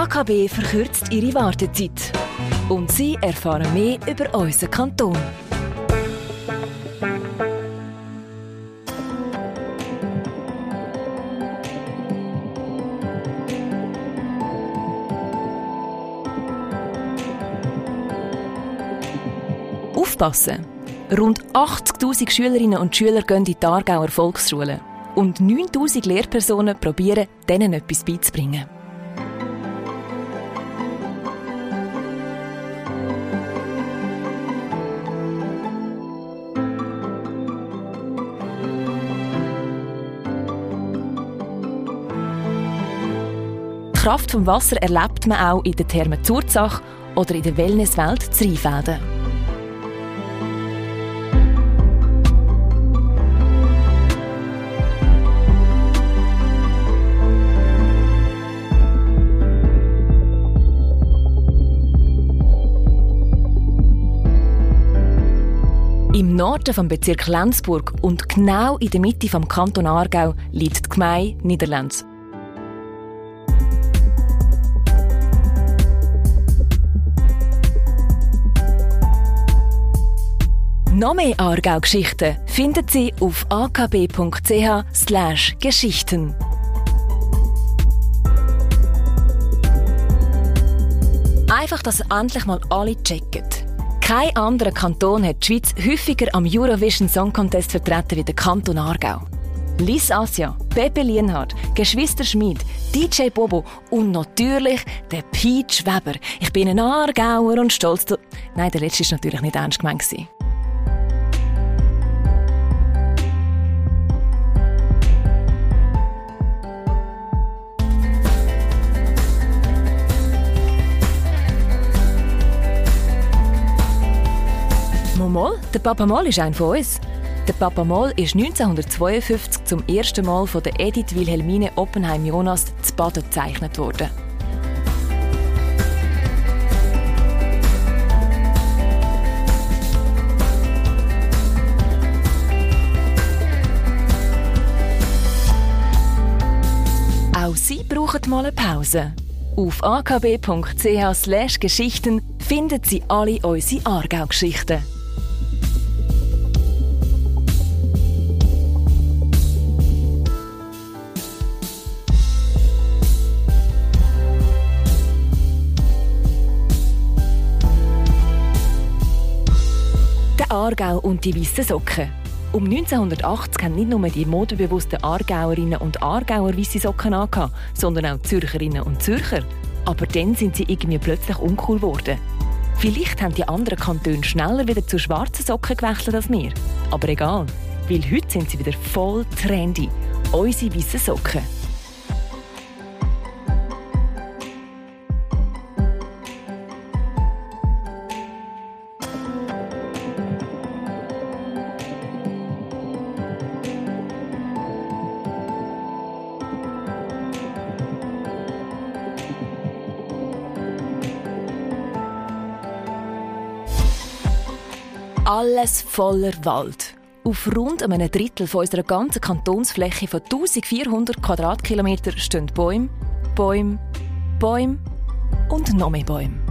AKB verkürzt ihre Wartezeit. Und Sie erfahren mehr über unseren Kanton. Aufpassen! Rund 80.000 Schülerinnen und Schüler gehen in die Aargauer Volksschule. Und 9.000 Lehrpersonen probieren, denen etwas beizubringen. Die Kraft vom Wasser erlebt man auch in der Therme Zurzach oder in der Wellnesswelt Zreifelden. Im Norden vom Bezirk Lenzburg und genau in der Mitte vom Kanton Aargau liegt die Gemeinde Niederlands. Noch mehr Aargau-Geschichten finden Sie auf akb.ch/geschichten. Einfach, dass endlich mal alle checken. Kein anderer Kanton hat die Schweiz häufiger am Eurovision Song Contest vertreten wie der Kanton Aargau. Liz Asia, Pepe Lienhardt, Geschwister Schmid, DJ Bobo und natürlich der Peach Weber. Ich bin ein Aargauer und stolz. Nein, der letzte war natürlich nicht ernst gemeint. Moll, der Papa Moll ist ein von uns. Der Papa Moll ist 1952 zum ersten Mal von der Edith Wilhelmine Oppenheim-Jonas zu Baden gezeichnet worden. Auch Sie brauchen mal eine Pause. Auf akb.ch/geschichten finden Sie alle unsere Aargau-Geschichten. Aargau und die weißen Socken. Um 1980 haben nicht nur die modebewussten Aargauerinnen und Aargauer weiße Socken angehabt, sondern auch Zürcherinnen und Zürcher. Aber dann sind sie irgendwie plötzlich uncool geworden. Vielleicht haben die anderen Kantone schneller wieder zu schwarzen Socken gewechselt als wir. Aber egal, weil heute sind sie wieder voll trendy. Unsere weißen Socken. Alles voller Wald. Auf rund einem Drittel unserer ganzen Kantonsfläche von 1400 Quadratkilometern stehen Bäume, Bäume, Bäume und noch mehr Bäume.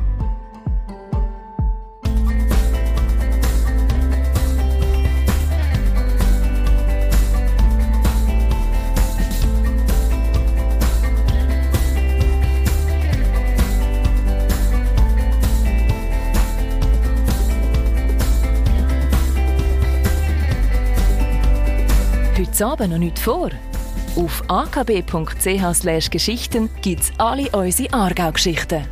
Heute Abend noch nicht vor? Auf akb.ch/geschichten gibt es alle unsere Aargau-Geschichten.